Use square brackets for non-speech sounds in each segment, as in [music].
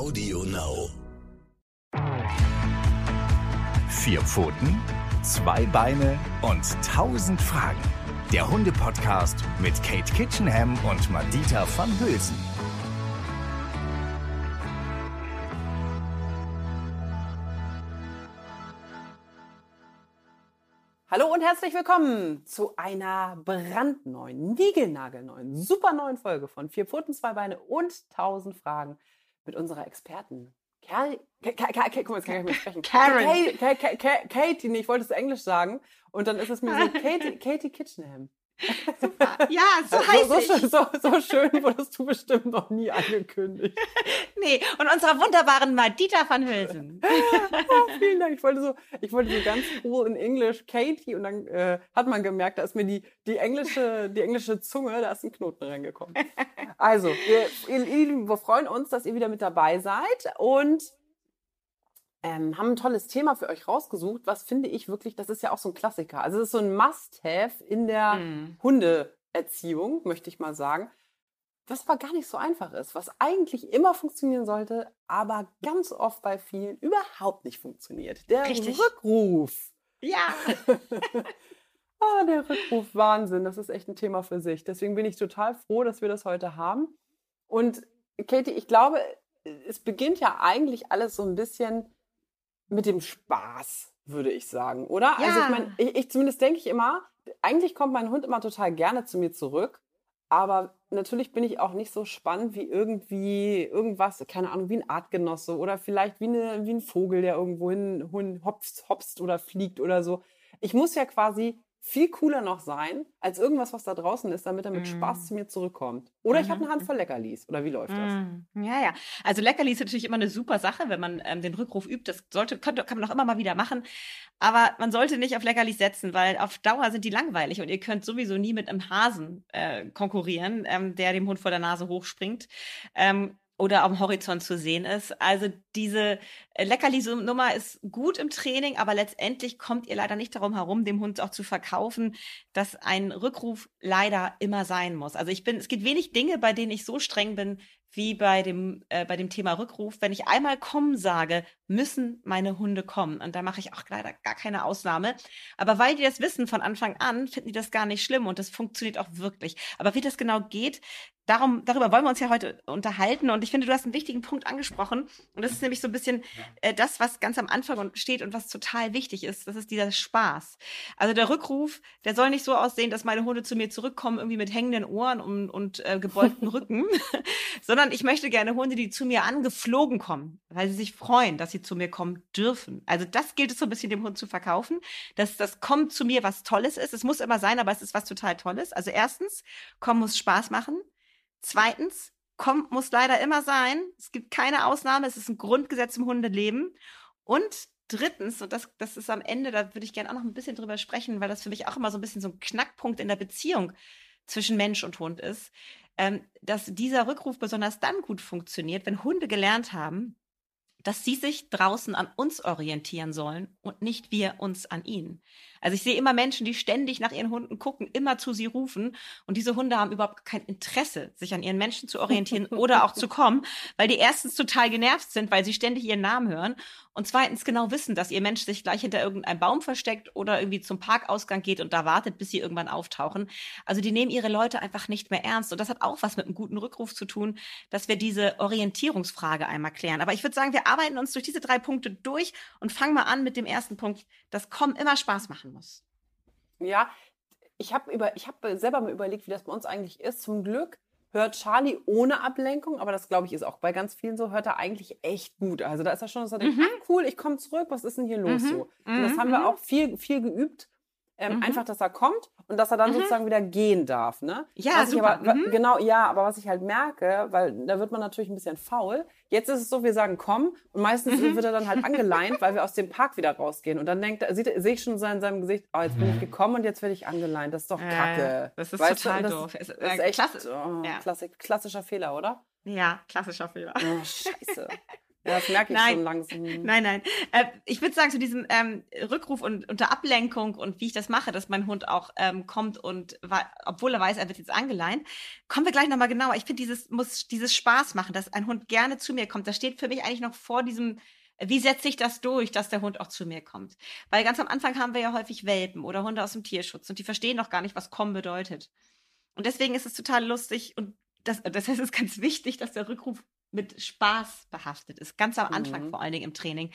Audio Now. Vier Pfoten, zwei Beine und tausend Fragen. Der Hunde-Podcast mit Kate Kitchenham und Madita van Hülsen. Hallo und herzlich willkommen zu einer brandneuen, niegelnagelneuen, super neuen Folge von Vier Pfoten, zwei Beine und tausend Fragen mit unserer Experten. Kerl, Ka- Ka- Ka- guck mal, jetzt kann ich nicht sprechen. Karen. Ka- Ka- Ka- Katie, nee, ich wollte es Englisch sagen. Und dann ist es mir so [laughs] Katie, Katie Kitchenham. Ja, so heißt so, ich. so, so, so schön wurdest du bestimmt noch nie angekündigt. Nee, und unserer wunderbaren Madita van Hülsen. [laughs] Oh, vielen Dank. Ich wollte so, ich wollte so ganz cool in Englisch Katie und dann äh, hat man gemerkt, da ist mir die, die englische, die englische Zunge, da ist ein Knoten reingekommen. Also, wir, ihr Lieben, wir freuen uns, dass ihr wieder mit dabei seid und ähm, haben ein tolles Thema für euch rausgesucht. Was finde ich wirklich, das ist ja auch so ein Klassiker. Also es ist so ein Must-Have in der Mhm. Hundeerziehung, möchte ich mal sagen. Was aber gar nicht so einfach ist, was eigentlich immer funktionieren sollte, aber ganz oft bei vielen überhaupt nicht funktioniert. Der Richtig. Rückruf. Ja. [laughs] Ah, der Rückruf, Wahnsinn, das ist echt ein Thema für sich. Deswegen bin ich total froh, dass wir das heute haben. Und Katie, ich glaube, es beginnt ja eigentlich alles so ein bisschen mit dem Spaß, würde ich sagen, oder? Also Ja. ich meine, ich, ich zumindest denke ich immer, eigentlich kommt mein Hund immer total gerne zu mir zurück, aber natürlich bin ich auch nicht so spannend wie irgendwie irgendwas, keine Ahnung, wie ein Artgenosse oder vielleicht wie, eine, wie ein Vogel, der irgendwo hin, hin hopst, hopst oder fliegt oder so. Ich muss ja quasi viel cooler noch sein als irgendwas, was da draußen ist, damit er mit Mm. Spaß zu mir zurückkommt. Oder ich habe Mhm. eine Handvoll Leckerlis. Oder wie läuft das? Mm, Ja, ja. Also Leckerli ist natürlich immer eine super Sache, wenn man ähm, den Rückruf übt. Das sollte, könnte, kann man auch immer mal wieder machen. Aber man sollte nicht auf Leckerlis setzen, weil auf Dauer sind die langweilig und ihr könnt sowieso nie mit einem Hasen äh, konkurrieren, ähm, der dem Hund vor der Nase hochspringt. Ähm, oder am Horizont zu sehen ist. Also diese äh, Leckerli-Nummer ist gut im Training, aber letztendlich kommt ihr leider nicht darum herum, dem Hund auch zu verkaufen, dass ein Rückruf leider immer sein muss. Also ich bin, es gibt wenig Dinge, bei denen ich so streng bin wie bei dem, äh, bei dem Thema Rückruf. Wenn ich einmal kommen sage, müssen meine Hunde kommen. Und da mache ich auch leider gar keine Ausnahme. Aber weil die das wissen von Anfang an, finden die das gar nicht schlimm und das funktioniert auch wirklich. Aber wie das genau geht, darum, darüber wollen wir uns ja heute unterhalten. Und ich finde, du hast einen wichtigen Punkt angesprochen. Und das ist nämlich so ein bisschen äh, das, was ganz am Anfang steht und was total wichtig ist. Das ist dieser Spaß. Also der Rückruf, der soll nicht so aussehen, dass meine Hunde zu mir zurückkommen, irgendwie mit hängenden Ohren und, und äh, gebeugten [laughs] Rücken, [laughs] sondern ich möchte gerne Hunde, die zu mir angeflogen kommen, weil sie sich freuen, dass sie zu mir kommen dürfen. Also das gilt es so ein bisschen dem Hund zu verkaufen, dass das Kommen zu mir was Tolles ist. Es muss immer sein, aber es ist was total Tolles. Also erstens, Kommen muss Spaß machen. Zweitens, Kommen muss leider immer sein. Es gibt keine Ausnahme. Es ist ein Grundgesetz im Hundeleben. Und drittens, und das, das ist am Ende, da würde ich gerne auch noch ein bisschen drüber sprechen, weil das für mich auch immer so ein bisschen so ein Knackpunkt in der Beziehung zwischen Mensch und Hund ist, ähm, dass dieser Rückruf besonders dann gut funktioniert, wenn Hunde gelernt haben, dass sie sich draußen an uns orientieren sollen und nicht wir uns an ihnen. Also ich sehe immer Menschen, die ständig nach ihren Hunden gucken, immer zu sie rufen und diese Hunde haben überhaupt kein Interesse, sich an ihren Menschen zu orientieren [laughs] oder auch zu kommen, weil die erstens total genervt sind, weil sie ständig ihren Namen hören und zweitens genau wissen, dass ihr Mensch sich gleich hinter irgendeinem Baum versteckt oder irgendwie zum Parkausgang geht und da wartet, bis sie irgendwann auftauchen. Also die nehmen ihre Leute einfach nicht mehr ernst und das hat auch was mit einem guten Rückruf zu tun, dass wir diese Orientierungsfrage einmal klären. Aber ich würde sagen, wir arbeiten uns durch diese drei Punkte durch und fangen mal an mit dem ersten Punkt, dass Kommen immer Spaß machen muss. Ja, ich habe über, ich habe selber mal überlegt, wie das bei uns eigentlich ist. Zum Glück hört Charlie ohne Ablenkung, aber das glaube ich ist auch bei ganz vielen so, hört er eigentlich echt gut. Also da ist er schon, dass er denkt, ah, cool, ich komme zurück, was ist denn hier los Mhm. so? Und das Mhm, haben wir mhm. auch viel, viel geübt. Ähm, Mhm. Einfach, dass er kommt und dass er dann sozusagen wieder gehen darf. Ne? Ja, was super. aber, Mhm. Genau, ja, aber was ich halt merke, weil da wird man natürlich ein bisschen faul. Jetzt ist es so, wir sagen komm und meistens Mhm. wird er dann halt angeleint, weil wir aus dem Park wieder rausgehen. Und dann denkt er, sieht, sehe ich schon so in seinem Gesicht, oh, jetzt bin ich gekommen und jetzt werde ich angeleint. Das ist doch Äh, kacke. das ist Weißt total das, doof. Das äh, ist echt klasse- oh, ja. klassischer Fehler, oder? Ja, klassischer Fehler. Oh, scheiße. [laughs] Ja, das merke ich Nein. schon langsam. Nein, nein. Äh, ich würde sagen, zu diesem ähm, Rückruf und unter Ablenkung und wie ich das mache, dass mein Hund auch ähm, kommt und obwohl er weiß, er wird jetzt angeleint, kommen wir gleich nochmal genauer. Ich finde, dieses muss dieses Spaß machen, dass ein Hund gerne zu mir kommt. Das steht für mich eigentlich noch vor diesem, wie setze ich das durch, dass der Hund auch zu mir kommt? Weil ganz am Anfang haben wir ja häufig Welpen oder Hunde aus dem Tierschutz und die verstehen noch gar nicht, was kommen bedeutet. Und deswegen ist es total lustig und das, das [laughs] heißt, es ist ganz wichtig, dass der Rückruf mit Spaß behaftet ist. Ganz am Anfang Mhm. vor allen Dingen im Training.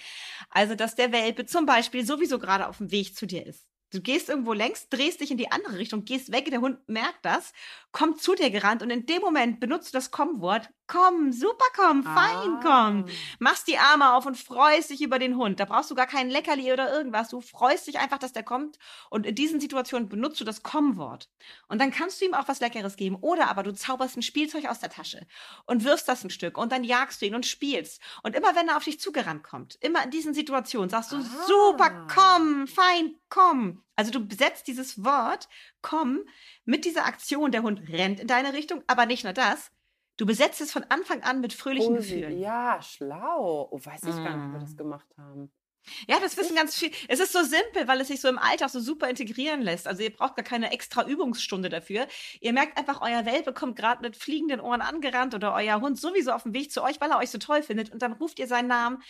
Also, dass der Welpe zum Beispiel sowieso gerade auf dem Weg zu dir ist. Du gehst irgendwo längs, drehst dich in die andere Richtung, gehst weg, der Hund merkt das, kommt zu dir gerannt und in dem Moment benutzt du das Komm-Wort. Komm, super komm, fein Ah. komm. Machst die Arme auf und freust dich über den Hund. Da brauchst du gar kein Leckerli oder irgendwas. Du freust dich einfach, dass der kommt. Und in diesen Situationen benutzt du das Komm-Wort. Und dann kannst du ihm auch was Leckeres geben. Oder aber du zauberst ein Spielzeug aus der Tasche und wirfst das ein Stück und dann jagst du ihn und spielst. Und immer wenn er auf dich zugerannt kommt, immer in diesen Situationen sagst du, Ah. super, komm, fein, komm. Also du besetzt dieses Wort, komm, mit dieser Aktion. Der Hund rennt in deine Richtung, aber nicht nur das. Du besetzt es von Anfang an mit fröhlichen Posi- Gefühlen. Ja, schlau. Oh, weiß ich gar nicht, wie wir Mm. das gemacht haben. Ja, das wissen ganz viel. Es ist so simpel, weil es sich so im Alltag so super integrieren lässt. Also ihr braucht gar keine extra Übungsstunde dafür. Ihr merkt einfach, euer Welpe kommt gerade mit fliegenden Ohren angerannt oder euer Hund sowieso auf dem Weg zu euch, weil er euch so toll findet. Und dann ruft ihr seinen Namen,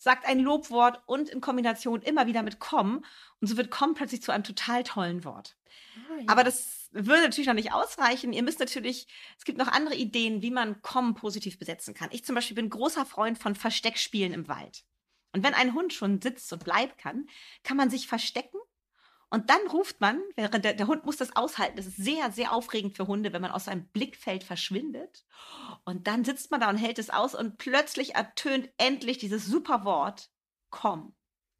sagt ein Lobwort und in Kombination immer wieder mit komm. Und so wird komm plötzlich zu einem total tollen Wort. Ah, ja. Aber das würde natürlich noch nicht ausreichen. Ihr müsst natürlich, es gibt noch andere Ideen, wie man Kommen positiv besetzen kann. Ich zum Beispiel bin großer Freund von Versteckspielen im Wald. Und wenn ein Hund schon sitzt und bleiben kann, kann man sich verstecken und dann ruft man, während der, der Hund muss das aushalten. Das ist sehr, sehr aufregend für Hunde, wenn man aus seinem Blickfeld verschwindet. Und dann sitzt man da und hält es aus und plötzlich ertönt endlich dieses super Wort, komm.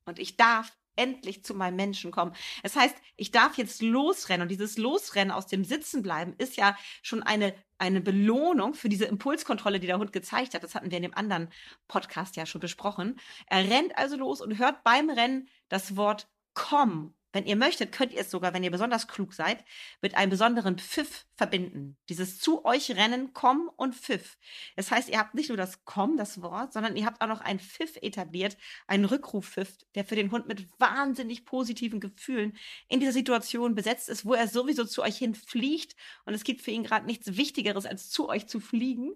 Und ich darf endlich zu meinem Menschen kommen. Das heißt, ich darf jetzt losrennen und dieses Losrennen aus dem Sitzen bleiben ist ja schon eine, eine Belohnung für diese Impulskontrolle, die der Hund gezeigt hat. Das hatten wir in dem anderen Podcast ja schon besprochen. Er rennt also los und hört beim Rennen das Wort komm. Wenn ihr möchtet, könnt ihr es sogar, wenn ihr besonders klug seid, mit einem besonderen Pfiff verbinden. Dieses zu euch rennen, komm und Pfiff. Das heißt, ihr habt nicht nur das komm, das Wort, sondern ihr habt auch noch einen Pfiff etabliert, einen Rückrufpfiff, der für den Hund mit wahnsinnig positiven Gefühlen in dieser Situation besetzt ist, wo er sowieso zu euch hinfliegt und es gibt für ihn gerade nichts Wichtigeres, als zu euch zu fliegen.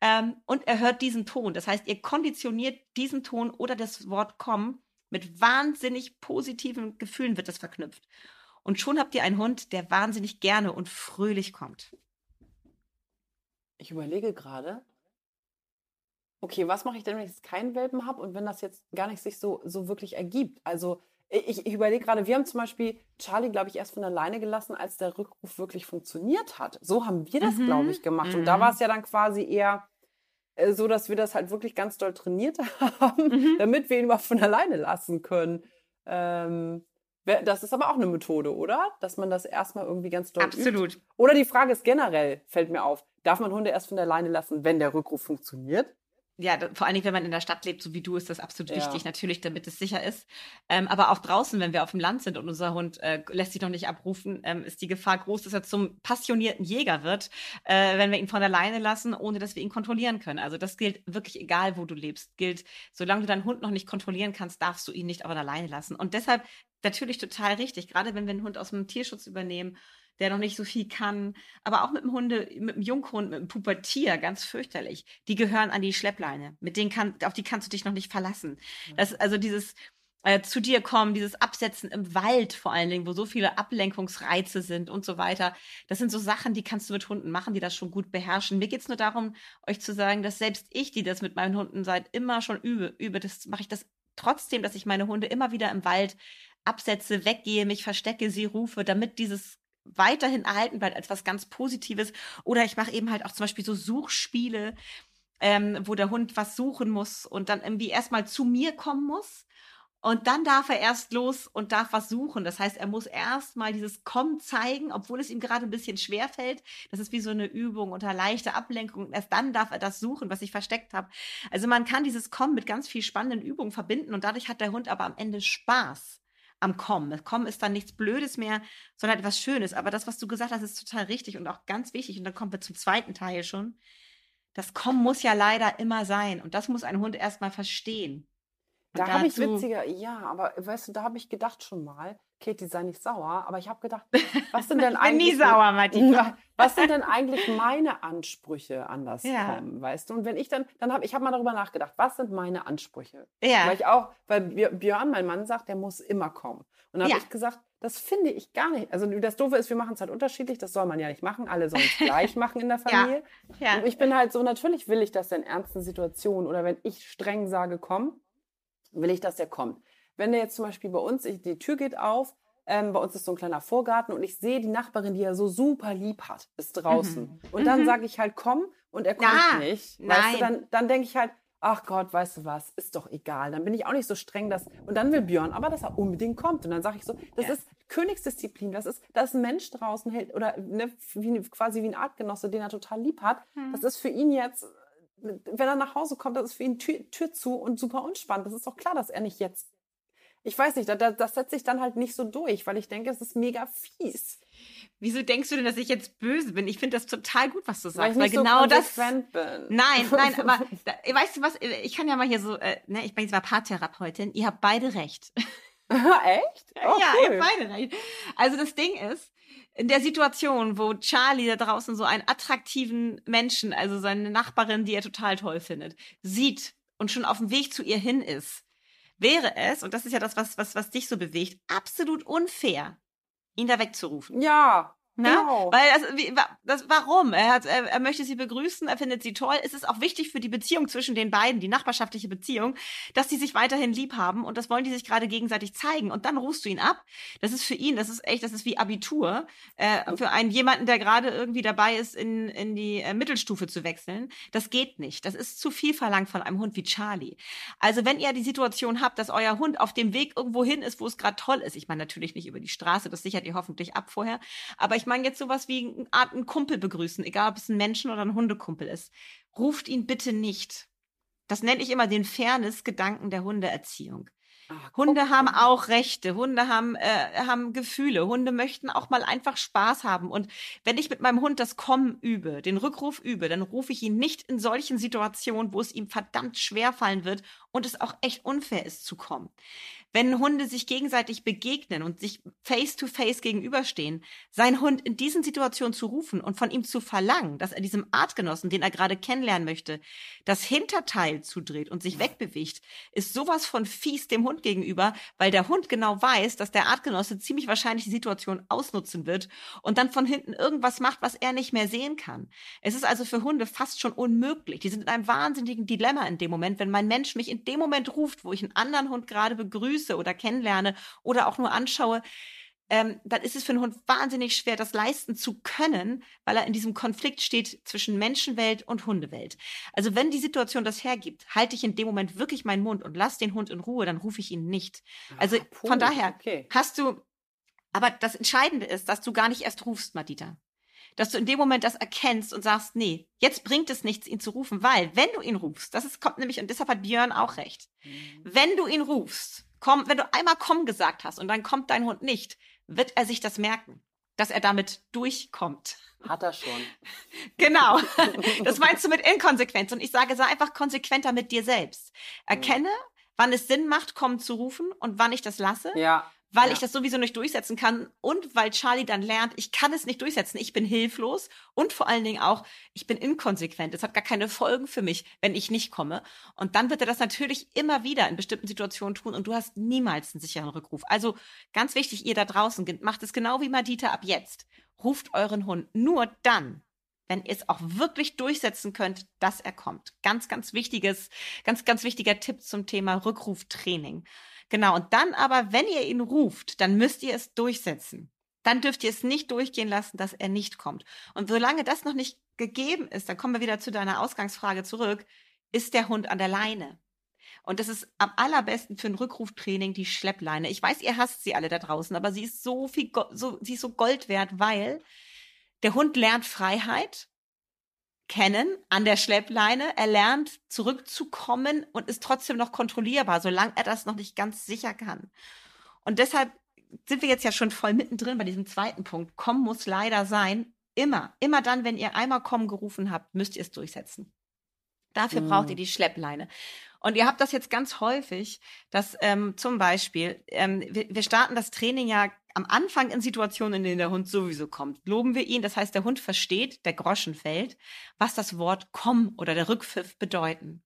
Ähm, und er hört diesen Ton. Das heißt, ihr konditioniert diesen Ton oder das Wort komm mit wahnsinnig positiven Gefühlen wird das verknüpft. Und schon habt ihr einen Hund, der wahnsinnig gerne und fröhlich kommt. Ich überlege gerade. Okay, was mache ich denn, wenn ich jetzt keinen Welpen habe und wenn das jetzt gar nicht sich so, so wirklich ergibt? Also ich, ich überlege gerade, wir haben zum Beispiel Charlie, glaube ich, erst von alleine gelassen, als der Rückruf wirklich funktioniert hat. So haben wir das, Mhm, glaube ich, gemacht. Und mhm. da war es ja dann quasi eher so, dass wir das halt wirklich ganz doll trainiert [laughs] haben, Mhm. damit wir ihn mal von alleine lassen können. Ähm, das ist aber auch eine Methode, oder? Dass man das erstmal irgendwie ganz doll übt. Absolut. Oder die Frage ist generell, fällt mir auf, darf man Hunde erst von alleine lassen, wenn der Rückruf funktioniert? Ja, vor allen Dingen, wenn man in der Stadt lebt, so wie du, ist das absolut Ja. wichtig, natürlich, damit es sicher ist. Ähm, aber auch draußen, wenn wir auf dem Land sind und unser Hund äh, lässt sich noch nicht abrufen, ähm, ist die Gefahr groß, dass er zum passionierten Jäger wird, äh, wenn wir ihn von alleine lassen, ohne dass wir ihn kontrollieren können. Also das gilt wirklich egal, wo du lebst. Gilt, solange du deinen Hund noch nicht kontrollieren kannst, darfst du ihn nicht von alleine lassen. Und deshalb natürlich total richtig, gerade wenn wir einen Hund aus dem Tierschutz übernehmen, der noch nicht so viel kann, aber auch mit dem Hunde, mit dem Junghund, mit dem Pubertier, ganz fürchterlich. Die gehören an die Schleppleine. Mit denen kann, auf die kannst du dich noch nicht verlassen. Das, also dieses äh, zu dir kommen, dieses Absetzen im Wald vor allen Dingen, wo so viele Ablenkungsreize sind und so weiter. Das sind so Sachen, die kannst du mit Hunden machen, die das schon gut beherrschen. Mir geht's nur darum, euch zu sagen, dass selbst ich, die das mit meinen Hunden seit immer schon übe, übe, das mache ich das trotzdem, dass ich meine Hunde immer wieder im Wald absetze, weggehe, mich verstecke, sie rufe, damit dieses weiterhin erhalten bleibt als was ganz Positives. Oder ich mache eben halt auch zum Beispiel so Suchspiele, ähm, wo der Hund was suchen muss und dann irgendwie erstmal zu mir kommen muss. Und dann darf er erst los und darf was suchen. Das heißt, er muss erstmal dieses Kommen zeigen, obwohl es ihm gerade ein bisschen schwer fällt. Das ist wie so eine Übung unter leichter Ablenkung. Erst dann darf er das suchen, was ich versteckt habe. Also man kann dieses Kommen mit ganz viel spannenden Übungen verbinden und dadurch hat der Hund aber am Ende Spaß am Kommen. Das Kommen ist dann nichts Blödes mehr, sondern etwas Schönes. Aber das, was du gesagt hast, ist total richtig und auch ganz wichtig. Und dann kommen wir zum zweiten Teil schon. Das Kommen muss ja leider immer sein. Und das muss ein Hund erstmal verstehen. Da habe ich witziger, ja, aber weißt du, da habe ich gedacht schon mal, Katie sei nicht sauer, aber ich habe gedacht, was [laughs] sind denn Ich bin nie eigentlich sauer, Martina. [laughs] was sind denn eigentlich meine Ansprüche an das Ja. Kommen, weißt du? Und wenn ich dann, dann habe ich habe mal darüber nachgedacht, was sind meine Ansprüche? Ja. Weil ich auch, weil Björ- Björn, mein Mann, sagt, der muss immer kommen. Und dann habe Ja. ich gesagt, das finde ich gar nicht. Also das Doofe ist, wir machen es halt unterschiedlich, das soll man ja nicht machen. Alle sollen es [laughs] gleich machen in der Ja. Familie. ja. Und ich bin halt so, natürlich will ich, dass er in ernsten Situationen oder wenn ich streng sage, komm, will ich, dass er kommt. Wenn der jetzt zum Beispiel bei uns, ich, die Tür geht auf, ähm, bei uns ist so ein kleiner Vorgarten und ich sehe die Nachbarin, die er so super lieb hat, ist draußen. Mhm. Und dann Mhm. sage ich halt, komm und er kommt Na, nicht. Weißt nein. du, dann, dann denke ich halt, ach Gott, weißt du was, ist doch egal. Dann bin ich auch nicht so streng, dass, und dann will Björn aber, dass er unbedingt kommt. Und dann sage ich so, das Ja. ist Königsdisziplin, das ist, da ist ein Mensch draußen hält oder ne, wie, quasi wie ein Artgenosse, den er total lieb hat. Hm. Das ist für ihn jetzt, wenn er nach Hause kommt, das ist für ihn Tür, Tür zu und super unspannend. Das ist doch klar, dass er nicht jetzt. Ich weiß nicht, da- da- das setze ich dann halt nicht so durch, weil ich denke, es ist mega fies. Wieso denkst du denn, dass ich jetzt böse bin? Ich finde das total gut, was du Weil ich sagst, weil, nicht so genau das. konsequent bin. Nein, nein, [laughs] aber da, weißt du was? Ich kann ja mal hier so, äh, ne, ich bin jetzt mal Paartherapeutin. Ihr habt beide recht. [laughs] Echt? Oh, [laughs] ja, cool. ihr habt beide recht. Also das Ding ist, in der Situation, wo Charlie da draußen so einen attraktiven Menschen, also seine Nachbarin, die er total toll findet, sieht und schon auf dem Weg zu ihr hin ist, wäre es, und das ist ja das, was, was, was dich so bewegt, absolut unfair, ihn da wegzurufen. Ja, Ne? genau. Weil das, wie, das, warum? Er, hat, er, er möchte sie begrüßen, er findet sie toll. Es ist auch wichtig für die Beziehung zwischen den beiden, die nachbarschaftliche Beziehung, dass die sich weiterhin lieb haben und das wollen die sich gerade gegenseitig zeigen. Und dann rufst du ihn ab. Das ist für ihn, das ist echt, das ist wie Abitur. Äh, für einen jemanden, der gerade irgendwie dabei ist, in, in die äh, Mittelstufe zu wechseln. Das geht nicht. Das ist zu viel verlangt von einem Hund wie Charlie. Also wenn ihr die Situation habt, dass euer Hund auf dem Weg irgendwo hin ist, wo es gerade toll ist, ich meine natürlich nicht über die Straße, das sichert ihr hoffentlich ab vorher, aber ich meine jetzt sowas wie eine Art einen Kumpel begrüßen, egal ob es ein Menschen oder ein Hundekumpel ist. Ruft ihn bitte nicht. Das nenne ich immer den Fairness-Gedanken der Hundeerziehung. Ah, Hunde haben auch Rechte, Hunde haben, äh, haben Gefühle, Hunde möchten auch mal einfach Spaß haben. Und wenn ich mit meinem Hund das Kommen übe, den Rückruf übe, dann rufe ich ihn nicht in solchen Situationen, wo es ihm verdammt schwer fallen wird und es auch echt unfair ist zu kommen. Wenn Hunde sich gegenseitig begegnen und sich face to face gegenüberstehen, sein Hund in diesen Situationen zu rufen und von ihm zu verlangen, dass er diesem Artgenossen, den er gerade kennenlernen möchte, das Hinterteil zudreht und sich wegbewegt, ist sowas von fies dem Hund gegenüber, weil der Hund genau weiß, dass der Artgenosse ziemlich wahrscheinlich die Situation ausnutzen wird und dann von hinten irgendwas macht, was er nicht mehr sehen kann. Es ist also für Hunde fast schon unmöglich. Die sind in einem wahnsinnigen Dilemma in dem Moment, wenn mein Mensch mich in dem Moment ruft, wo ich einen anderen Hund gerade begrüße oder kennenlerne oder auch nur anschaue, ähm, dann ist es für einen Hund wahnsinnig schwer, das leisten zu können, weil er in diesem Konflikt steht zwischen Menschenwelt und Hundewelt. Also wenn die Situation das hergibt, halte ich in dem Moment wirklich meinen Mund und lass den Hund in Ruhe, dann rufe ich ihn nicht. Also Ah, puh, von daher Okay. hast du, aber das Entscheidende ist, dass du gar nicht erst rufst, Madita. Dass du in dem Moment das erkennst und sagst, nee, jetzt bringt es nichts, ihn zu rufen, weil wenn du ihn rufst, das ist, kommt nämlich, und deshalb hat Björn auch recht, wenn du ihn rufst, komm, wenn du einmal komm gesagt hast und dann kommt dein Hund nicht, wird er sich das merken, dass er damit durchkommt. Hat er schon. [laughs] Genau. [laughs] Das meinst du mit Inkonsequenz. Und ich sage, sei einfach konsequenter mit dir selbst. Erkenne, wann es Sinn macht, kommen zu rufen und wann ich das lasse, Ja. Weil ja. ich das sowieso nicht durchsetzen kann und weil Charlie dann lernt, ich kann es nicht durchsetzen, ich bin hilflos und vor allen Dingen auch, ich bin inkonsequent. Es hat gar keine Folgen für mich, wenn ich nicht komme. Und dann wird er das natürlich immer wieder in bestimmten Situationen tun und du hast niemals einen sicheren Rückruf. Also ganz wichtig, ihr da draußen, macht es genau wie Madita ab jetzt. Ruft euren Hund nur dann, wenn ihr es auch wirklich durchsetzen könnt, dass er kommt. Ganz, ganz wichtiges, ganz, ganz wichtiger Tipp zum Thema Rückruftraining. Genau. Und dann aber, wenn ihr ihn ruft, dann müsst ihr es durchsetzen. Dann dürft ihr es nicht durchgehen lassen, dass er nicht kommt. Und solange das noch nicht gegeben ist, dann kommen wir wieder zu deiner Ausgangsfrage zurück, ist der Hund an der Leine? Und das ist am allerbesten für ein Rückruftraining die Schleppleine. Ich weiß, ihr hasst sie alle da draußen, aber sie ist so viel, so, sie ist so Gold wert, weil der Hund lernt Freiheit kennen an der Schleppleine. Er lernt zurückzukommen und ist trotzdem noch kontrollierbar, solange er das noch nicht ganz sicher kann. Und deshalb sind wir jetzt ja schon voll mittendrin bei diesem zweiten Punkt. Kommen muss leider sein. Immer, immer dann, wenn ihr einmal kommen gerufen habt, müsst ihr es durchsetzen. Dafür Mhm. braucht ihr die Schleppleine. Und ihr habt das jetzt ganz häufig, dass ähm, zum Beispiel, ähm, wir, wir starten das Training ja am Anfang in Situationen, in denen der Hund sowieso kommt. Loben wir ihn, das heißt, der Hund versteht, der Groschen fällt, was das Wort komm oder der Rückpfiff bedeuten.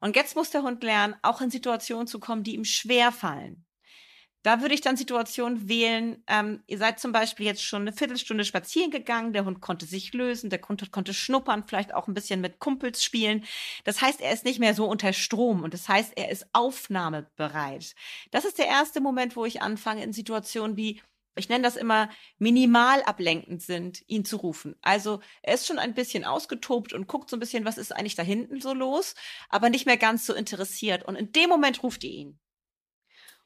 Und jetzt muss der Hund lernen, auch in Situationen zu kommen, die ihm schwer fallen. Da würde ich dann Situationen wählen, ähm, ihr seid zum Beispiel jetzt schon eine Viertelstunde spazieren gegangen, der Hund konnte sich lösen, der Hund konnte schnuppern, vielleicht auch ein bisschen mit Kumpels spielen. Das heißt, er ist nicht mehr so unter Strom und das heißt, er ist aufnahmebereit. Das ist der erste Moment, wo ich anfange, in Situationen wie ich nenne das immer minimal ablenkend sind, ihn zu rufen. Also er ist schon ein bisschen ausgetobt und guckt so ein bisschen, was ist eigentlich da hinten so los, aber nicht mehr ganz so interessiert. Und in dem Moment ruft ihr ihn.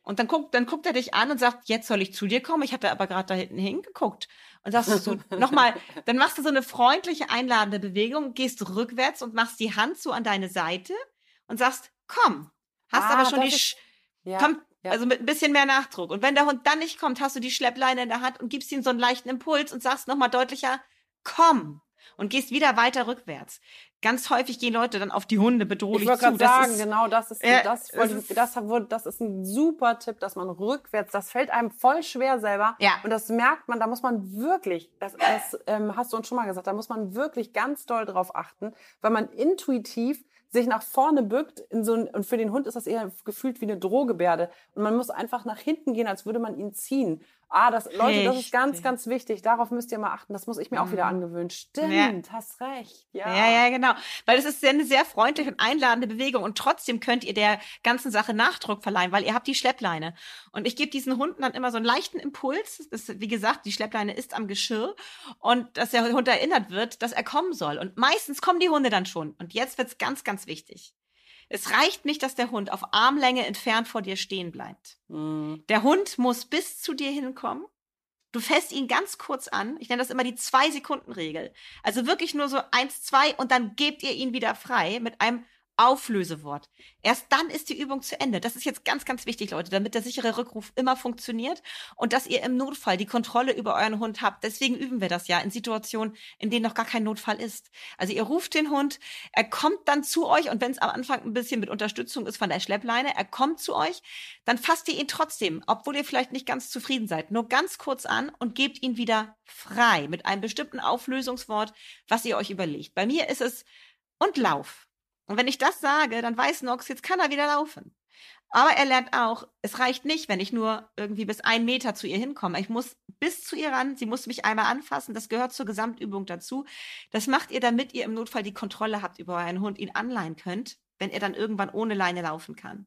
Und dann guckt, dann guckt er dich an und sagt, jetzt soll ich zu dir kommen. Ich hatte aber gerade da hinten hingeguckt. Und sagst du so, [laughs] nochmal, dann machst du so eine freundliche, einladende Bewegung, gehst rückwärts und machst die Hand so an deine Seite und sagst, komm. Hast Ah, aber schon die, Sch Ja. komm, ja. also mit ein bisschen mehr Nachdruck. Und wenn der Hund dann nicht kommt, hast du die Schleppleine in der Hand und gibst ihm so einen leichten Impuls und sagst nochmal deutlicher, komm. Und gehst wieder weiter rückwärts. Ganz häufig gehen Leute dann auf die Hunde bedrohlich Ich zu. gerade Das sagen, ist- genau, das ist, Ja, das, ist- ich, das, wurde- das ist ein super Tipp, dass man rückwärts, das fällt einem voll schwer selber. Ja. Und das merkt man, da muss man wirklich, das, das ähm, hast du uns schon mal gesagt, da muss man wirklich ganz doll drauf achten, weil man intuitiv sich nach vorne bückt in so ein, und für den Hund ist das eher gefühlt wie eine Drohgebärde. Und man muss einfach nach hinten gehen, als würde man ihn ziehen. Ah, das, Leute, das ist ganz, ganz wichtig. Darauf müsst ihr mal achten. Das muss ich mir auch wieder angewöhnen. Stimmt, Ja. hast recht. Ja, Ja, ja, genau. Weil es ist sehr, eine sehr freundliche und einladende Bewegung und trotzdem könnt ihr der ganzen Sache Nachdruck verleihen, weil ihr habt die Schleppleine. Und ich gebe diesen Hunden dann immer so einen leichten Impuls. Das, wie gesagt, die Schleppleine ist am Geschirr und dass der Hund erinnert wird, dass er kommen soll. Und meistens kommen die Hunde dann schon. Und jetzt wird's ganz, ganz wichtig. Es reicht nicht, dass der Hund auf Armlänge entfernt vor dir stehen bleibt. Mhm. Der Hund muss bis zu dir hinkommen. Du fässt ihn ganz kurz an. Ich nenne das immer die Zwei-Sekunden-Regel. Also wirklich nur so eins, zwei und dann gebt ihr ihn wieder frei mit einem Auflösewort. Erst dann ist die Übung zu Ende. Das ist jetzt ganz, ganz wichtig, Leute, damit der sichere Rückruf immer funktioniert und dass ihr im Notfall die Kontrolle über euren Hund habt. Deswegen üben wir das ja in Situationen, in denen noch gar kein Notfall ist. Also ihr ruft den Hund, er kommt dann zu euch und wenn es am Anfang ein bisschen mit Unterstützung ist von der Schleppleine, er kommt zu euch, dann fasst ihr ihn trotzdem, obwohl ihr vielleicht nicht ganz zufrieden seid, nur ganz kurz an und gebt ihn wieder frei mit einem bestimmten Auflösungswort, was ihr euch überlegt. Bei mir ist es und lauf. Und wenn ich das sage, dann weiß Nox, jetzt kann er wieder laufen. Aber er lernt auch, es reicht nicht, wenn ich nur irgendwie bis einen Meter zu ihr hinkomme. Ich muss bis zu ihr ran, sie muss mich einmal anfassen. Das gehört zur Gesamtübung dazu. Das macht ihr, damit ihr im Notfall die Kontrolle habt über euren Hund, ihn anleihen könnt, wenn er dann irgendwann ohne Leine laufen kann.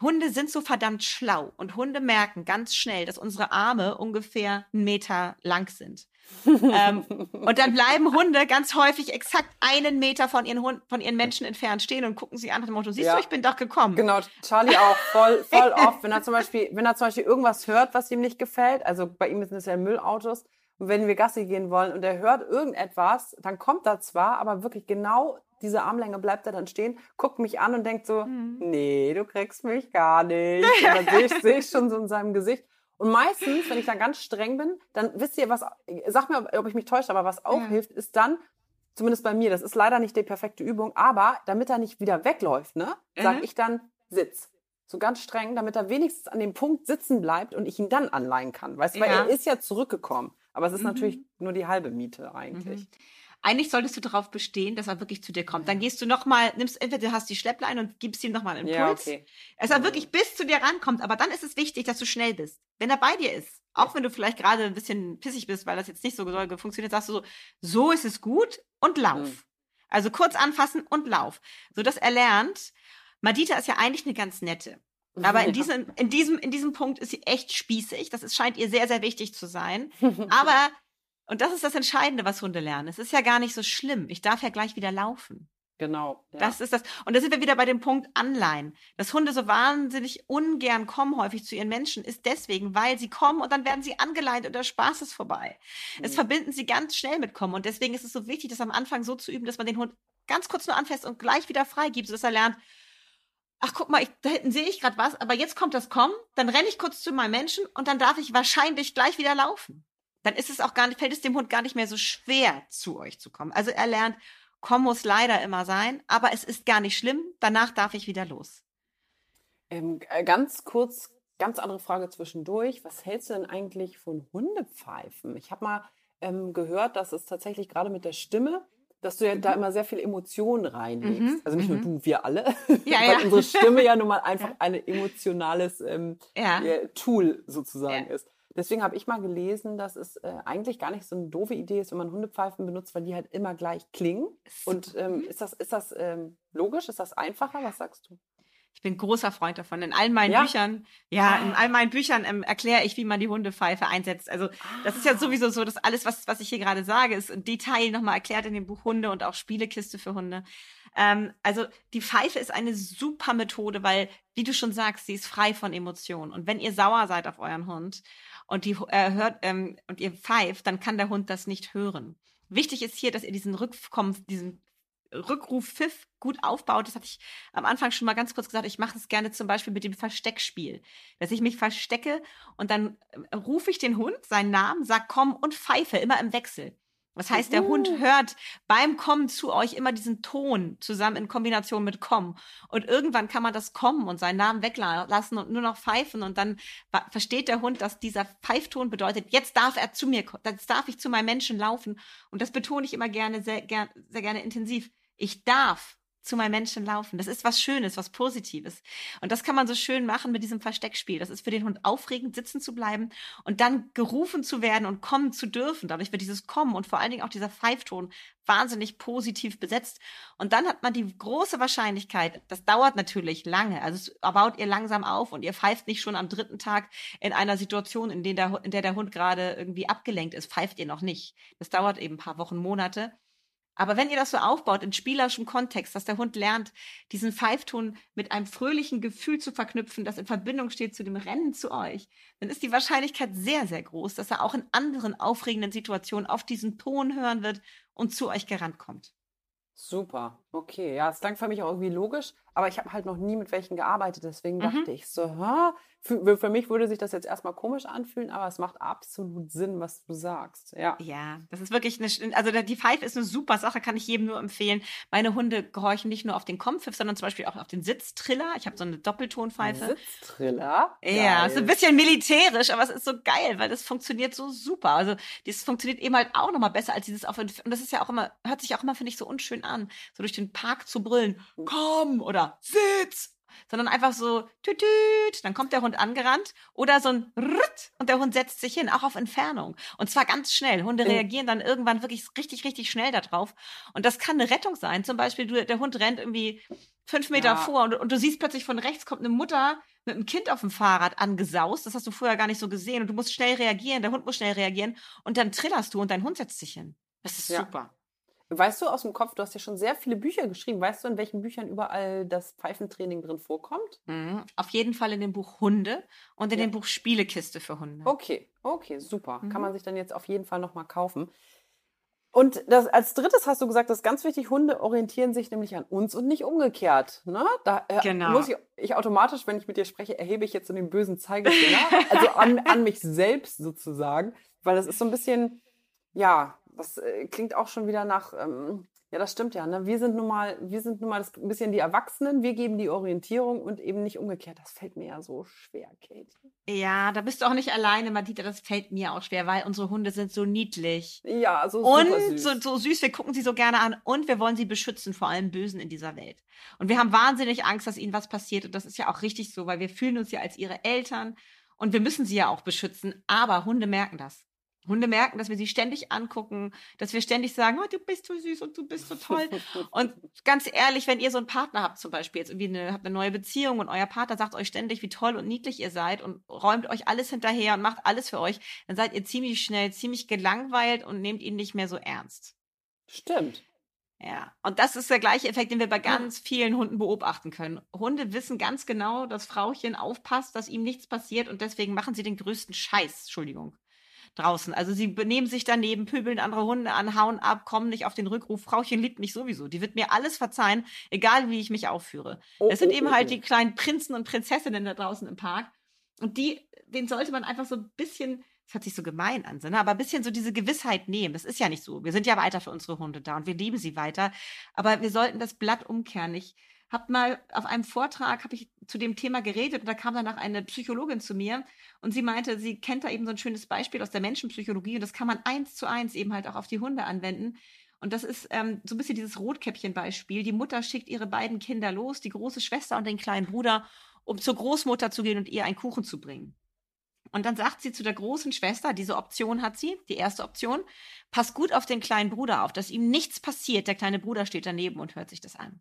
Hunde sind so verdammt schlau und Hunde merken ganz schnell, dass unsere Arme ungefähr einen Meter lang sind. Ähm, und dann bleiben Hunde ganz häufig exakt einen Meter von ihren, Hund, von ihren Menschen entfernt stehen und gucken sie an dem Motto, siehst Ja. du, ich bin doch gekommen. Genau, Charlie auch voll, voll [laughs] oft, wenn er zum Beispiel, wenn er zum Beispiel irgendwas hört, was ihm nicht gefällt, also bei ihm sind es ja Müllautos, und wenn wir Gassi gehen wollen und er hört irgendetwas, dann kommt er zwar, aber wirklich genau diese Armlänge bleibt er dann stehen, guckt mich an und denkt so, Mhm. nee, du kriegst mich gar nicht. [laughs] Und dann sehe ich, sehe ich schon so in seinem Gesicht. Und meistens, wenn ich dann ganz streng bin, dann wisst ihr, was, sag mir, ob- ich mich täusche, aber was auch Ja. hilft, ist dann, zumindest bei mir, das ist leider nicht die perfekte Übung, aber damit er nicht wieder wegläuft, ne, sag Mhm. ich dann Sitz. So ganz streng, damit er wenigstens an dem Punkt sitzen bleibt und ich ihn dann anleihen kann. Weißt du, weil Ja. er ist ja zurückgekommen. Aber es ist Mhm. natürlich nur die halbe Miete eigentlich. Mhm. Eigentlich solltest du darauf bestehen, dass er wirklich zu dir kommt. Dann gehst du nochmal, nimmst entweder du hast die Schleppleine und gibst ihm nochmal einen Impuls. Ja, okay. Dass er wirklich bis zu dir rankommt. Aber dann ist es wichtig, dass du schnell bist. Wenn er bei dir ist, auch wenn du vielleicht gerade ein bisschen pissig bist, weil das jetzt nicht so funktioniert, sagst du so, so ist es gut und lauf. Mhm. Also kurz anfassen und lauf. So dass er lernt, Madita ist ja eigentlich eine ganz nette. Aber in [laughs] diesem, in diesem, in diesem Punkt ist sie echt spießig. Das ist, scheint ihr sehr, sehr wichtig zu sein. [laughs] Aber, und das ist das Entscheidende, was Hunde lernen. Es ist ja gar nicht so schlimm. Ich darf ja gleich wieder laufen. Genau. Ja. Das ist das. Und da sind wir wieder bei dem Punkt Anleihen. Dass Hunde so wahnsinnig ungern kommen häufig zu ihren Menschen, ist deswegen, weil sie kommen und dann werden sie angeleint und der Spaß ist vorbei. Es Mhm. verbinden sie ganz schnell mit kommen. Und deswegen ist es so wichtig, das am Anfang so zu üben, dass man den Hund ganz kurz nur anfasst und gleich wieder freigibt, sodass er lernt, ach guck mal, ich, da hinten sehe ich gerade was, aber jetzt kommt das Kommen, dann renne ich kurz zu meinem Menschen und dann darf ich wahrscheinlich gleich wieder laufen. Dann ist es auch gar nicht, fällt es dem Hund gar nicht mehr so schwer, zu euch zu kommen. Also er lernt Komm muss leider immer sein, aber es ist gar nicht schlimm. Danach darf ich wieder los. Ähm, äh, ganz kurz, ganz andere Frage zwischendurch. Was hältst du denn eigentlich von Hundepfeifen? Ich habe mal ähm, gehört, dass es tatsächlich gerade mit der Stimme, dass du ja da immer sehr viel Emotionen reinlegst. Mhm, Also nicht nur mhm. du, wir alle. Ja, [laughs] weil ja. unsere Stimme ja nun mal [laughs] einfach ein emotionales ähm, Ja. äh, Tool sozusagen Ja. ist. Deswegen habe ich mal gelesen, dass es äh, eigentlich gar nicht so eine doofe Idee ist, wenn man Hundepfeifen benutzt, weil die halt immer gleich klingen. Und ähm, ist das, ist das ähm, logisch? Ist das einfacher? Was sagst du? Ich bin großer Freund davon. In all meinen Ja? Büchern, ja, in Ah. all meinen Büchern ähm, erkläre ich, wie man die Hundepfeife einsetzt. Also das ist ja Ah. sowieso so, dass alles, was, was ich hier gerade sage, ist im Detail nochmal erklärt in dem Buch Hunde und auch Spielekiste für Hunde. Ähm, also die Pfeife ist eine super Methode, weil, wie du schon sagst, sie ist frei von Emotionen. Und wenn ihr sauer seid auf euren Hund und die äh, hört ähm, und ihr pfeift, dann kann der Hund das nicht hören. Wichtig ist hier, dass ihr diesen Rückkommen, diesen Rückruf Pfiff gut aufbaut. Das hatte ich am Anfang schon mal ganz kurz gesagt. Ich mache es gerne zum Beispiel mit dem Versteckspiel, dass ich mich verstecke und dann äh, rufe ich den Hund seinen Namen, sag komm und pfeife immer im Wechsel. Das heißt, der Hund Mhm. hört beim Kommen zu euch immer diesen Ton zusammen in Kombination mit Kommen. Und irgendwann kann man das Kommen und seinen Namen weglassen und nur noch pfeifen. Und dann versteht der Hund, dass dieser Pfeifton bedeutet, jetzt darf er zu mir, jetzt darf ich zu meinem Menschen laufen. Und das betone ich immer gerne, sehr, ger sehr gerne intensiv. Ich darf zu meinem Menschen laufen. Das ist was Schönes, was Positives. Und das kann man so schön machen mit diesem Versteckspiel. Das ist für den Hund aufregend, sitzen zu bleiben und dann gerufen zu werden und kommen zu dürfen. Dadurch wird dieses Kommen und vor allen Dingen auch dieser Pfeifton wahnsinnig positiv besetzt. Und dann hat man die große Wahrscheinlichkeit, das dauert natürlich lange, also es baut ihr langsam auf und ihr pfeift nicht schon am dritten Tag in einer Situation, in, der der, in der der Hund gerade irgendwie abgelenkt ist, pfeift ihr noch nicht. Das dauert eben ein paar Wochen, Monate. Aber wenn ihr das so aufbaut in spielerischem Kontext, dass der Hund lernt, diesen Pfeifton mit einem fröhlichen Gefühl zu verknüpfen, das in Verbindung steht zu dem Rennen zu euch, dann ist die Wahrscheinlichkeit sehr, sehr groß, dass er auch in anderen aufregenden Situationen auf diesen Ton hören wird und zu euch gerannt kommt. Super, okay. Ja, es klang für mich auch irgendwie logisch, aber ich habe halt noch nie mit welchen gearbeitet. Deswegen Mhm. dachte ich so, hä? Für, für mich würde sich das jetzt erstmal komisch anfühlen, aber es macht absolut Sinn, was du sagst. Ja. Ja, das ist wirklich eine, also die Pfeife ist eine super Sache, kann ich jedem nur empfehlen. Meine Hunde gehorchen nicht nur auf den Kompfiff, sondern zum Beispiel auch auf den Sitztriller. Ich habe so eine Doppeltonpfeife. Sitztriller. Ja, ist Geil. ein bisschen militärisch, aber es ist so geil, weil das funktioniert so super. Also, das funktioniert eben halt auch nochmal besser als dieses auf und das ist ja auch immer, hört sich auch immer, finde ich, so unschön an, so durch den Park zu brüllen, komm oder sitz, sondern einfach so tütüt, dann kommt der Hund angerannt oder so ein Rrrt und der Hund setzt sich hin, auch auf Entfernung. Und zwar ganz schnell. Hunde Mhm. reagieren dann irgendwann wirklich richtig, richtig schnell darauf. Und das kann eine Rettung sein. Zum Beispiel, du, der Hund rennt irgendwie fünf Meter Ja. vor und, und du siehst plötzlich von rechts kommt eine Mutter mit einem Kind auf dem Fahrrad angesaust. Das hast du vorher gar nicht so gesehen. Und du musst schnell reagieren, der Hund muss schnell reagieren. Und dann trillerst du und dein Hund setzt sich hin. Das ist Ja. super. Weißt du aus dem Kopf, du hast ja schon sehr viele Bücher geschrieben. Weißt du, in welchen Büchern überall das Pfeifentraining drin vorkommt? Mhm. Auf jeden Fall in dem Buch Hunde und in Ja. dem Buch Spielekiste für Hunde. Okay, okay, super. Mhm. Kann man sich dann jetzt auf jeden Fall nochmal kaufen. Und das, als drittes hast du gesagt, das ist ganz wichtig, Hunde orientieren sich nämlich an uns und nicht umgekehrt. Ne? Da äh, Genau. muss ich, ich automatisch, wenn ich mit dir spreche, erhebe ich jetzt so den bösen Zeigefinger, also an, an mich selbst sozusagen, weil das ist so ein bisschen, ja, das äh, klingt auch schon wieder nach, ähm, ja, das stimmt ja, ne? Wir sind nun mal, wir sind nun mal das, ein bisschen die Erwachsenen, wir geben die Orientierung und eben nicht umgekehrt. Das fällt mir ja so schwer, Kate. Ja, da bist du auch nicht alleine, Madita. Das fällt mir auch schwer, weil unsere Hunde sind so niedlich. Ja, so super Und süß. so, so süß, wir gucken sie so gerne an und wir wollen sie beschützen vor allem Bösen in dieser Welt. Und wir haben wahnsinnig Angst, dass ihnen was passiert und das ist ja auch richtig so, weil wir fühlen uns ja als ihre Eltern und wir müssen sie ja auch beschützen, aber Hunde merken das. Hunde merken, dass wir sie ständig angucken, dass wir ständig sagen, oh, du bist so süß und du bist so toll. [laughs] Und ganz ehrlich, wenn ihr so einen Partner habt, zum Beispiel jetzt irgendwie eine, habt eine neue Beziehung und euer Partner sagt euch ständig, wie toll und niedlich ihr seid und räumt euch alles hinterher und macht alles für euch, dann seid ihr ziemlich schnell ziemlich gelangweilt und nehmt ihn nicht mehr so ernst. Stimmt. Ja, und das ist der gleiche Effekt, den wir bei ganz vielen Hunden beobachten können. Hunde wissen ganz genau, dass Frauchen aufpasst, dass ihm nichts passiert und deswegen machen sie den größten Scheiß, Entschuldigung, draußen. Also sie benehmen sich daneben, pöbeln andere Hunde an, hauen ab, kommen nicht auf den Rückruf. Frauchen liebt mich sowieso. Die wird mir alles verzeihen, egal wie ich mich aufführe. Oh, Das sind oh, eben oh, halt oh. die kleinen Prinzen und Prinzessinnen da draußen im Park. Und die, den sollte man einfach so ein bisschen das hört sich so gemein an, ne? aber ein bisschen so diese Gewissheit nehmen. Das ist ja nicht so. Wir sind ja weiter für unsere Hunde da und wir lieben sie weiter. Aber wir sollten das Blatt umkehren. Ich habe mal auf einem Vortrag habe ich zu dem Thema geredet und da kam danach eine Psychologin zu mir und sie meinte, sie kennt da eben so ein schönes Beispiel aus der Menschenpsychologie und das kann man eins zu eins eben halt auch auf die Hunde anwenden. Und das ist ähm, so ein bisschen dieses Rotkäppchen-Beispiel. Die Mutter schickt ihre beiden Kinder los, die große Schwester und den kleinen Bruder, um zur Großmutter zu gehen und ihr einen Kuchen zu bringen. Und dann sagt sie zu der großen Schwester, diese Option hat sie, die erste Option, pass gut auf den kleinen Bruder auf, dass ihm nichts passiert. Der kleine Bruder steht daneben und hört sich das an.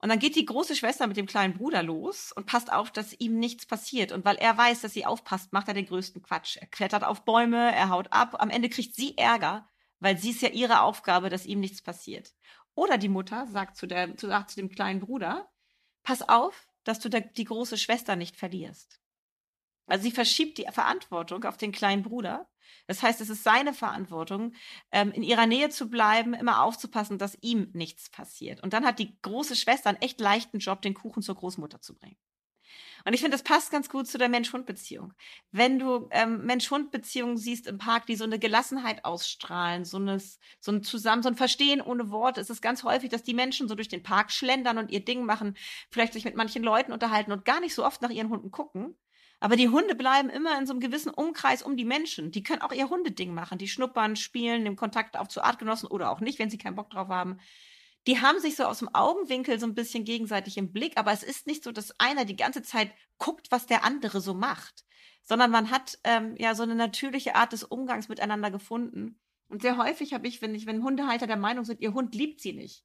Und dann geht die große Schwester mit dem kleinen Bruder los und passt auf, dass ihm nichts passiert. Und weil er weiß, dass sie aufpasst, macht er den größten Quatsch. Er klettert auf Bäume, er haut ab. Am Ende kriegt sie Ärger, weil sie ist ja ihre Aufgabe, dass ihm nichts passiert. Oder die Mutter sagt zu, der, sagt zu dem kleinen Bruder, pass auf, dass du der, die große Schwester nicht verlierst. Also sie verschiebt die Verantwortung auf den kleinen Bruder. Das heißt, es ist seine Verantwortung, ähm, in ihrer Nähe zu bleiben, immer aufzupassen, dass ihm nichts passiert. Und dann hat die große Schwester einen echt leichten Job, den Kuchen zur Großmutter zu bringen. Und ich finde, das passt ganz gut zu der Mensch-Hund-Beziehung. Wenn du ähm, Mensch-Hund-Beziehungen siehst im Park, die so eine Gelassenheit ausstrahlen, so, eine, so ein Zusammen, so ein Verstehen ohne Worte, ist es ganz häufig, dass die Menschen so durch den Park schlendern und ihr Ding machen, vielleicht sich mit manchen Leuten unterhalten und gar nicht so oft nach ihren Hunden gucken. Aber die Hunde bleiben immer in so einem gewissen Umkreis um die Menschen. Die können auch ihr Hundeding machen. Die schnuppern, spielen, nehmen Kontakt auf zu Artgenossen oder auch nicht, wenn sie keinen Bock drauf haben. Die haben sich so aus dem Augenwinkel so ein bisschen gegenseitig im Blick, aber es ist nicht so, dass einer die ganze Zeit guckt, was der andere so macht, sondern man hat ähm, ja so eine natürliche Art des Umgangs miteinander gefunden. Und sehr häufig habe ich, wenn ich, wenn Hundehalter der Meinung sind, ihr Hund liebt sie nicht,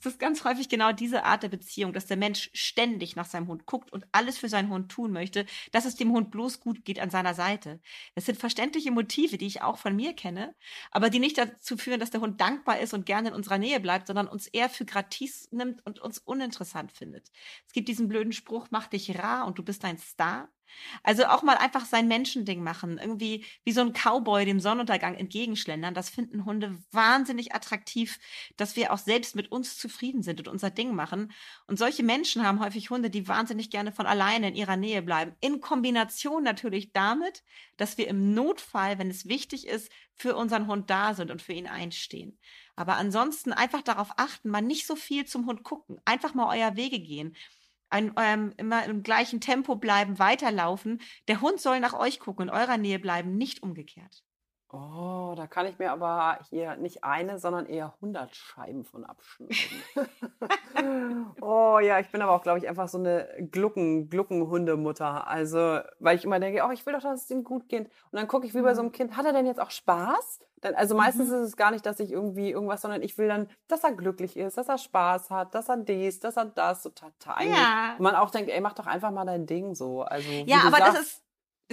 es ist ganz häufig genau diese Art der Beziehung, dass der Mensch ständig nach seinem Hund guckt und alles für seinen Hund tun möchte, dass es dem Hund bloß gut geht an seiner Seite. Das sind verständliche Motive, die ich auch von mir kenne, aber die nicht dazu führen, dass der Hund dankbar ist und gerne in unserer Nähe bleibt, sondern uns eher für gratis nimmt und uns uninteressant findet. Es gibt diesen blöden Spruch, mach dich rar und du bist ein Star. Also auch mal einfach sein Menschending machen, irgendwie wie so ein Cowboy dem Sonnenuntergang entgegenschlendern. Das finden Hunde wahnsinnig attraktiv, dass wir auch selbst mit uns zufrieden sind und unser Ding machen. Und solche Menschen haben häufig Hunde, die wahnsinnig gerne von alleine in ihrer Nähe bleiben. In Kombination natürlich damit, dass wir im Notfall, wenn es wichtig ist, für unseren Hund da sind und für ihn einstehen. Aber ansonsten einfach darauf achten, mal nicht so viel zum Hund gucken, einfach mal euer Wege gehen ein, ähm, immer im gleichen Tempo bleiben, weiterlaufen. Der Hund soll nach euch gucken, in eurer Nähe bleiben, nicht umgekehrt. Oh, da kann ich mir aber hier nicht eine, sondern eher 100 Scheiben von abschneiden. [laughs] oh ja, ich bin aber auch, glaube ich, einfach so eine Glucken, Gluckenhundemutter. Also, weil ich immer denke, oh, ich will doch, dass es ihm gut geht. Und dann gucke ich wie bei so einem mhm. Kind, hat er denn jetzt auch Spaß? Dann, also meistens mhm. ist es gar nicht, dass ich irgendwie irgendwas, sondern ich will dann, dass er glücklich ist, dass er Spaß hat, dass er dies, dass er das, so total. Ja. Und man auch denkt, ey, mach doch einfach mal dein Ding so. Also, ja, aber sagst, das ist,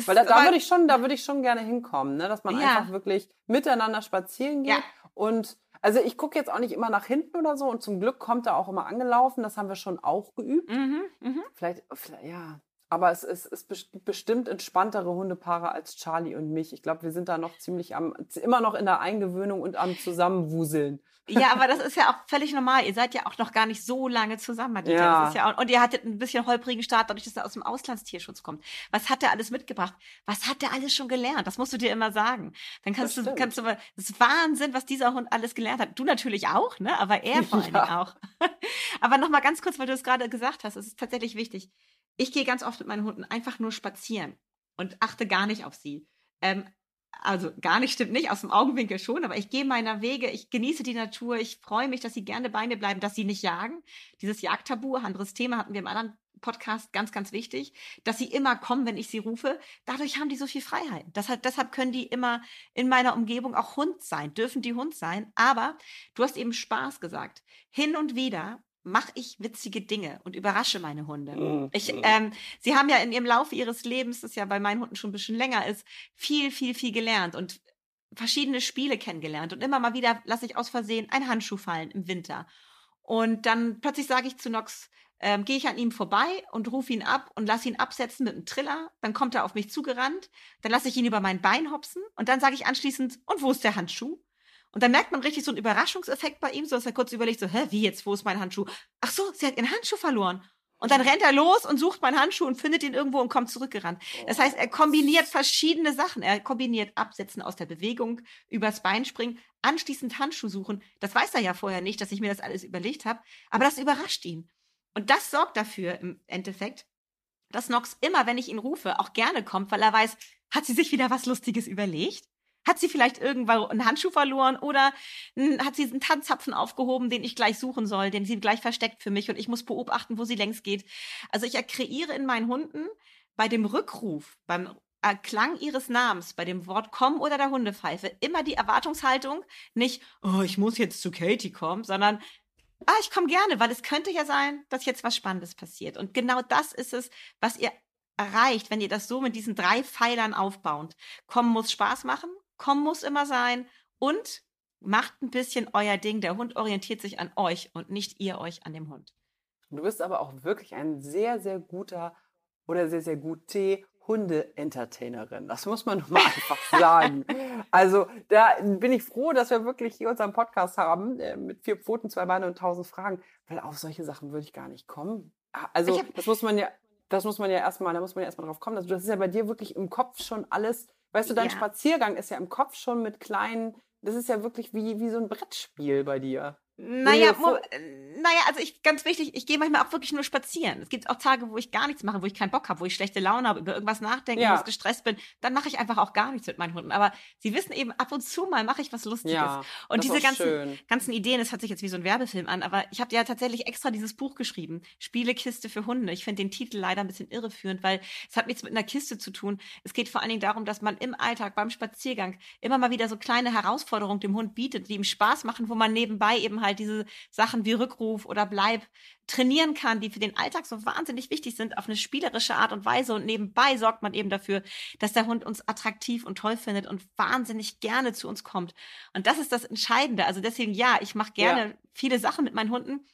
weil da, da würde ich schon, da würde ich schon gerne hinkommen, ne? dass man ja. einfach wirklich miteinander spazieren geht. Ja. Und also ich gucke jetzt auch nicht immer nach hinten oder so und zum Glück kommt er auch immer angelaufen. Das haben wir schon auch geübt. Mhm, mh. Vielleicht, vielleicht, ja. Aber es ist, ist bestimmt entspanntere Hundepaare als Charlie und mich. Ich glaube, wir sind da noch ziemlich am, immer noch in der Eingewöhnung und am Zusammenwuseln. Ja, [laughs] aber das ist ja auch völlig normal. Ihr seid ja auch noch gar nicht so lange zusammen, Madita. Ja. Das ist ja auch, und ihr hattet ein bisschen holprigen Start, dadurch, dass er aus dem Auslandstierschutz kommt. Was hat er alles mitgebracht? Was hat er alles schon gelernt? Das musst du dir immer sagen. Dann kannst das du, kannst du, das ist Wahnsinn, was dieser Hund alles gelernt hat. Du natürlich auch, ne? Aber er [laughs] vor allen ja. Dingen auch. [laughs] aber nochmal ganz kurz, weil du es gerade gesagt hast, es ist tatsächlich wichtig. Ich gehe ganz oft mit meinen Hunden einfach nur spazieren und achte gar nicht auf sie. Ähm, also gar nicht stimmt nicht, aus dem Augenwinkel schon, aber ich gehe meiner Wege, ich genieße die Natur, ich freue mich, dass sie gerne bei mir bleiben, dass sie nicht jagen. Dieses Jagdtabu, anderes Thema hatten wir im anderen Podcast, ganz, ganz wichtig, dass sie immer kommen, wenn ich sie rufe. Dadurch haben die so viel Freiheit. Deshalb, deshalb können die immer in meiner Umgebung auch Hund sein, dürfen die Hund sein. Aber du hast eben Spaß gesagt. Hin und wieder mache ich witzige Dinge und überrasche meine Hunde. Mhm. Ich, mhm. ähm, sie haben ja in ihrem Laufe ihres Lebens, das ja bei meinen Hunden schon ein bisschen länger ist, viel, viel, viel gelernt und verschiedene Spiele kennengelernt. Und immer mal wieder lasse ich aus Versehen einen Handschuh fallen im Winter. Und dann plötzlich sage ich zu Nox, ähm, gehe ich an ihm vorbei und rufe ihn ab und lasse ihn absetzen mit einem Triller. Dann kommt er auf mich zugerannt. Dann lasse ich ihn über mein Bein hopsen und dann sage ich anschließend, und wo ist der Handschuh? Und dann merkt man richtig so einen Überraschungseffekt bei ihm, so dass er kurz überlegt, so, hä, wie jetzt, wo ist mein Handschuh? Ach so, sie hat ihren Handschuh verloren. Und dann rennt er los und sucht meinen Handschuh und findet ihn irgendwo und kommt zurückgerannt. Das heißt, er kombiniert verschiedene Sachen. Er kombiniert Absetzen aus der Bewegung, übers Bein springen, anschließend Handschuh suchen. Das weiß er ja vorher nicht, dass ich mir das alles überlegt habe. Aber das überrascht ihn. Und das sorgt dafür im Endeffekt, dass Nox immer, wenn ich ihn rufe, auch gerne kommt, weil er weiß, hat sie sich wieder was Lustiges überlegt? Hat sie vielleicht irgendwann einen Handschuh verloren oder hat sie einen Tanzzapfen aufgehoben, den ich gleich suchen soll, den sie gleich versteckt für mich und ich muss beobachten, wo sie längst geht. Also ich kreiere in meinen Hunden bei dem Rückruf, beim Klang ihres Namens, bei dem Wort komm oder der Hundepfeife, immer die Erwartungshaltung, nicht, oh, ich muss jetzt zu Katie kommen, sondern ah, ich komme gerne, weil es könnte ja sein, dass jetzt was Spannendes passiert. Und genau das ist es, was ihr erreicht, wenn ihr das so mit diesen drei Pfeilern aufbaut. Kommen muss Spaß machen, kommen muss immer sein und macht ein bisschen euer Ding. Der Hund orientiert sich an euch und nicht ihr euch an dem Hund. Du bist aber auch wirklich ein sehr, sehr guter oder sehr, sehr gute Hunde-Entertainerin. Das muss man mal [laughs] einfach sagen. Also da bin ich froh, dass wir wirklich hier unseren Podcast haben äh, mit vier Pfoten, zwei Beine und tausend Fragen, weil auf solche Sachen würde ich gar nicht kommen. Ah, also das muss man ja, das muss man ja erstmal, da muss man ja erstmal drauf kommen. Also das ist ja bei dir wirklich im Kopf schon alles Weißt du, dein ja. Spaziergang ist ja im Kopf schon mit kleinen, das ist ja wirklich wie, wie so ein Brettspiel bei dir. Naja, naja, also ich ganz wichtig, ich gehe manchmal auch wirklich nur spazieren. Es gibt auch Tage, wo ich gar nichts mache, wo ich keinen Bock habe, wo ich schlechte Laune habe, über irgendwas nachdenken ja. muss, gestresst bin. Dann mache ich einfach auch gar nichts mit meinen Hunden. Aber sie wissen eben, ab und zu mal mache ich was Lustiges. Ja, und diese ganzen, ganzen Ideen, das hört sich jetzt wie so ein Werbefilm an, aber ich habe ja tatsächlich extra dieses Buch geschrieben, Spielekiste für Hunde. Ich finde den Titel leider ein bisschen irreführend, weil es hat nichts mit einer Kiste zu tun. Es geht vor allen Dingen darum, dass man im Alltag, beim Spaziergang immer mal wieder so kleine Herausforderungen dem Hund bietet, die ihm Spaß machen, wo man nebenbei eben halt diese Sachen wie Rückruf oder Bleib trainieren kann, die für den Alltag so wahnsinnig wichtig sind, auf eine spielerische Art und Weise. Und nebenbei sorgt man eben dafür, dass der Hund uns attraktiv und toll findet und wahnsinnig gerne zu uns kommt. Und das ist das Entscheidende. Also deswegen, ja, ich mache gerne ja. viele Sachen mit meinen Hunden.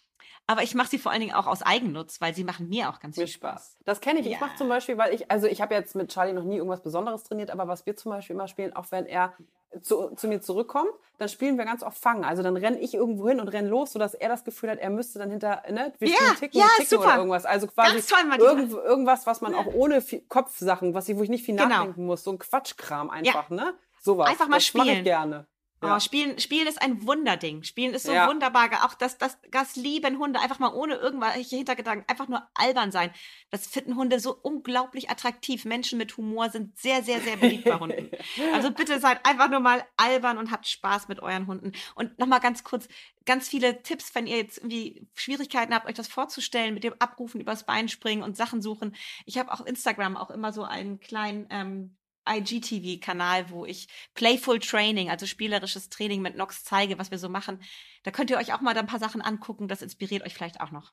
Aber ich mache sie vor allen Dingen auch aus Eigennutz, weil sie machen mir auch ganz viel Spaß. Das kenne ich. Ja. Ich mache zum Beispiel, weil ich, also ich habe jetzt mit Charlie noch nie irgendwas Besonderes trainiert, aber was wir zum Beispiel immer spielen, auch wenn er zu, zu mir zurückkommt, dann spielen wir ganz oft Fangen. Also dann renne ich irgendwo hin und renne los, sodass er das Gefühl hat, er müsste dann hinter, ne, wir ja, Ticken, ja, Ticken super. oder irgendwas. Also quasi toll, irgend, irgendwas, was man auch ohne viel Kopfsachen, was ich, wo ich nicht viel genau. nachdenken muss, so ein Quatschkram einfach, ja. ne? Sowas. Einfach mal das spielen. ich gerne. Ja. Oh, Spielen, Spielen ist ein Wunderding. Spielen ist so ja. wunderbar. Auch das, das, das lieben Hunde einfach mal ohne irgendwelche Hintergedanken, einfach nur albern sein. Das finden Hunde so unglaublich attraktiv. Menschen mit Humor sind sehr, sehr, sehr beliebt bei Hunden. [laughs] Also bitte seid einfach nur mal albern und habt Spaß mit euren Hunden. Und nochmal ganz kurz, ganz viele Tipps, wenn ihr jetzt irgendwie Schwierigkeiten habt, euch das vorzustellen, mit dem Abrufen übers Bein springen und Sachen suchen. Ich habe auf Instagram auch immer so einen kleinen, ähm, IGTV-Kanal, wo ich Playful Training, also spielerisches Training mit Nox zeige, was wir so machen. Da könnt ihr euch auch mal ein paar Sachen angucken. Das inspiriert euch vielleicht auch noch.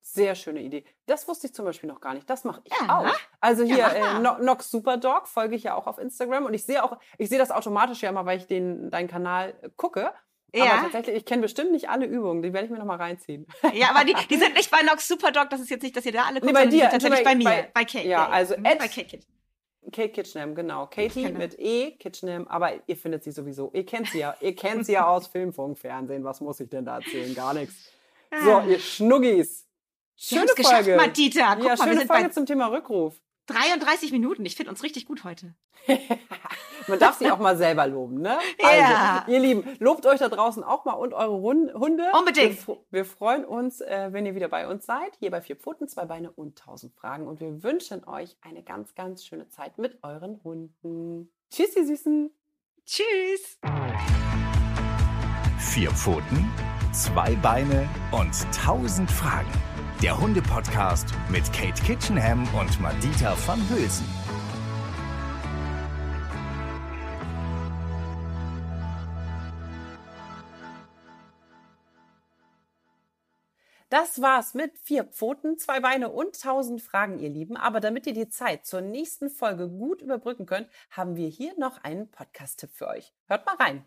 Sehr schöne Idee. Das wusste ich zum Beispiel noch gar nicht. Das mache ich ja, auch. Also hier ja, äh, Nox Superdog folge ich ja auch auf Instagram und ich sehe auch, ich sehe das automatisch ja immer, weil ich den deinen Kanal äh, gucke. Ja. Aber tatsächlich, ich kenne bestimmt nicht alle Übungen, die werde ich mir nochmal reinziehen. Ja, aber die, die [laughs] sind nicht bei Nox Superdog, das ist jetzt nicht, dass ihr da alle guckt, nee, bei dir, die sind tatsächlich bei, bei, mir, bei, Kate. Ja, also bei Kate. Kate Kitchenham, genau. Katie mit E, Kitchenham, aber ihr findet sie sowieso. Ihr kennt sie ja. Ihr kennt sie ja aus [laughs] Film, Funk, Fernsehen. Was muss ich denn da erzählen? Gar nichts. So, ah. ihr Schnuggis. Schöne Folge. Geschafft, Madita. Guck ja, mal, schöne Folge zum Thema Rückruf. 33 Minuten. Ich finde uns richtig gut heute. [laughs] Man darf sich auch mal selber loben, ne? Ja. Also, ihr Lieben, lobt euch da draußen auch mal und eure Hunde. Unbedingt. Wir, wir freuen uns, äh, wenn ihr wieder bei uns seid. Hier bei Vier Pfoten, zwei Beine und tausend Fragen. Und wir wünschen euch eine ganz, ganz schöne Zeit mit euren Hunden. Tschüss, ihr Süßen. Tschüss. Vier Pfoten, zwei Beine und tausend Fragen. Der Hunde-Podcast mit Kate Kitchenham und Madita van Hülsen. Das war's mit vier Pfoten, zwei Beine und tausend Fragen, ihr Lieben. Aber damit ihr die Zeit zur nächsten Folge gut überbrücken könnt, haben wir hier noch einen Podcast-Tipp für euch. Hört mal rein.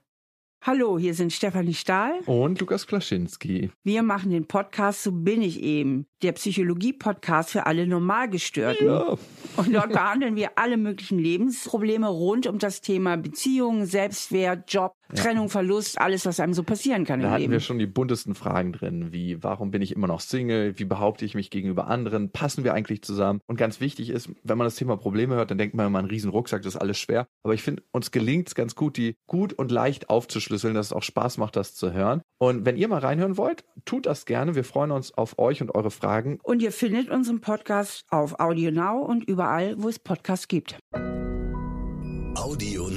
Hallo, hier sind Stefanie Stahl und Lukas Klaschinski. Wir machen den Podcast So bin ich eben, der Psychologie-Podcast für alle Normalgestörten. Ja. Und dort behandeln wir alle möglichen Lebensprobleme rund um das Thema Beziehungen, Selbstwert, Job, Trennung, Verlust, alles, was einem so passieren kann Da im hatten Leben. wir schon die buntesten Fragen drin, wie warum bin ich immer noch Single, wie behaupte ich mich gegenüber anderen, passen wir eigentlich zusammen? Und ganz wichtig ist, wenn man das Thema Probleme hört, dann denkt man immer, ein riesen Rucksack, das ist alles schwer. Aber ich finde, uns gelingt es ganz gut, die gut und leicht aufzuschlüsseln, dass es auch Spaß macht, das zu hören. Und wenn ihr mal reinhören wollt, tut das gerne. Wir freuen uns auf euch und eure Fragen. Und ihr findet unseren Podcast auf Audio Now und überall, wo es Podcasts gibt. Audio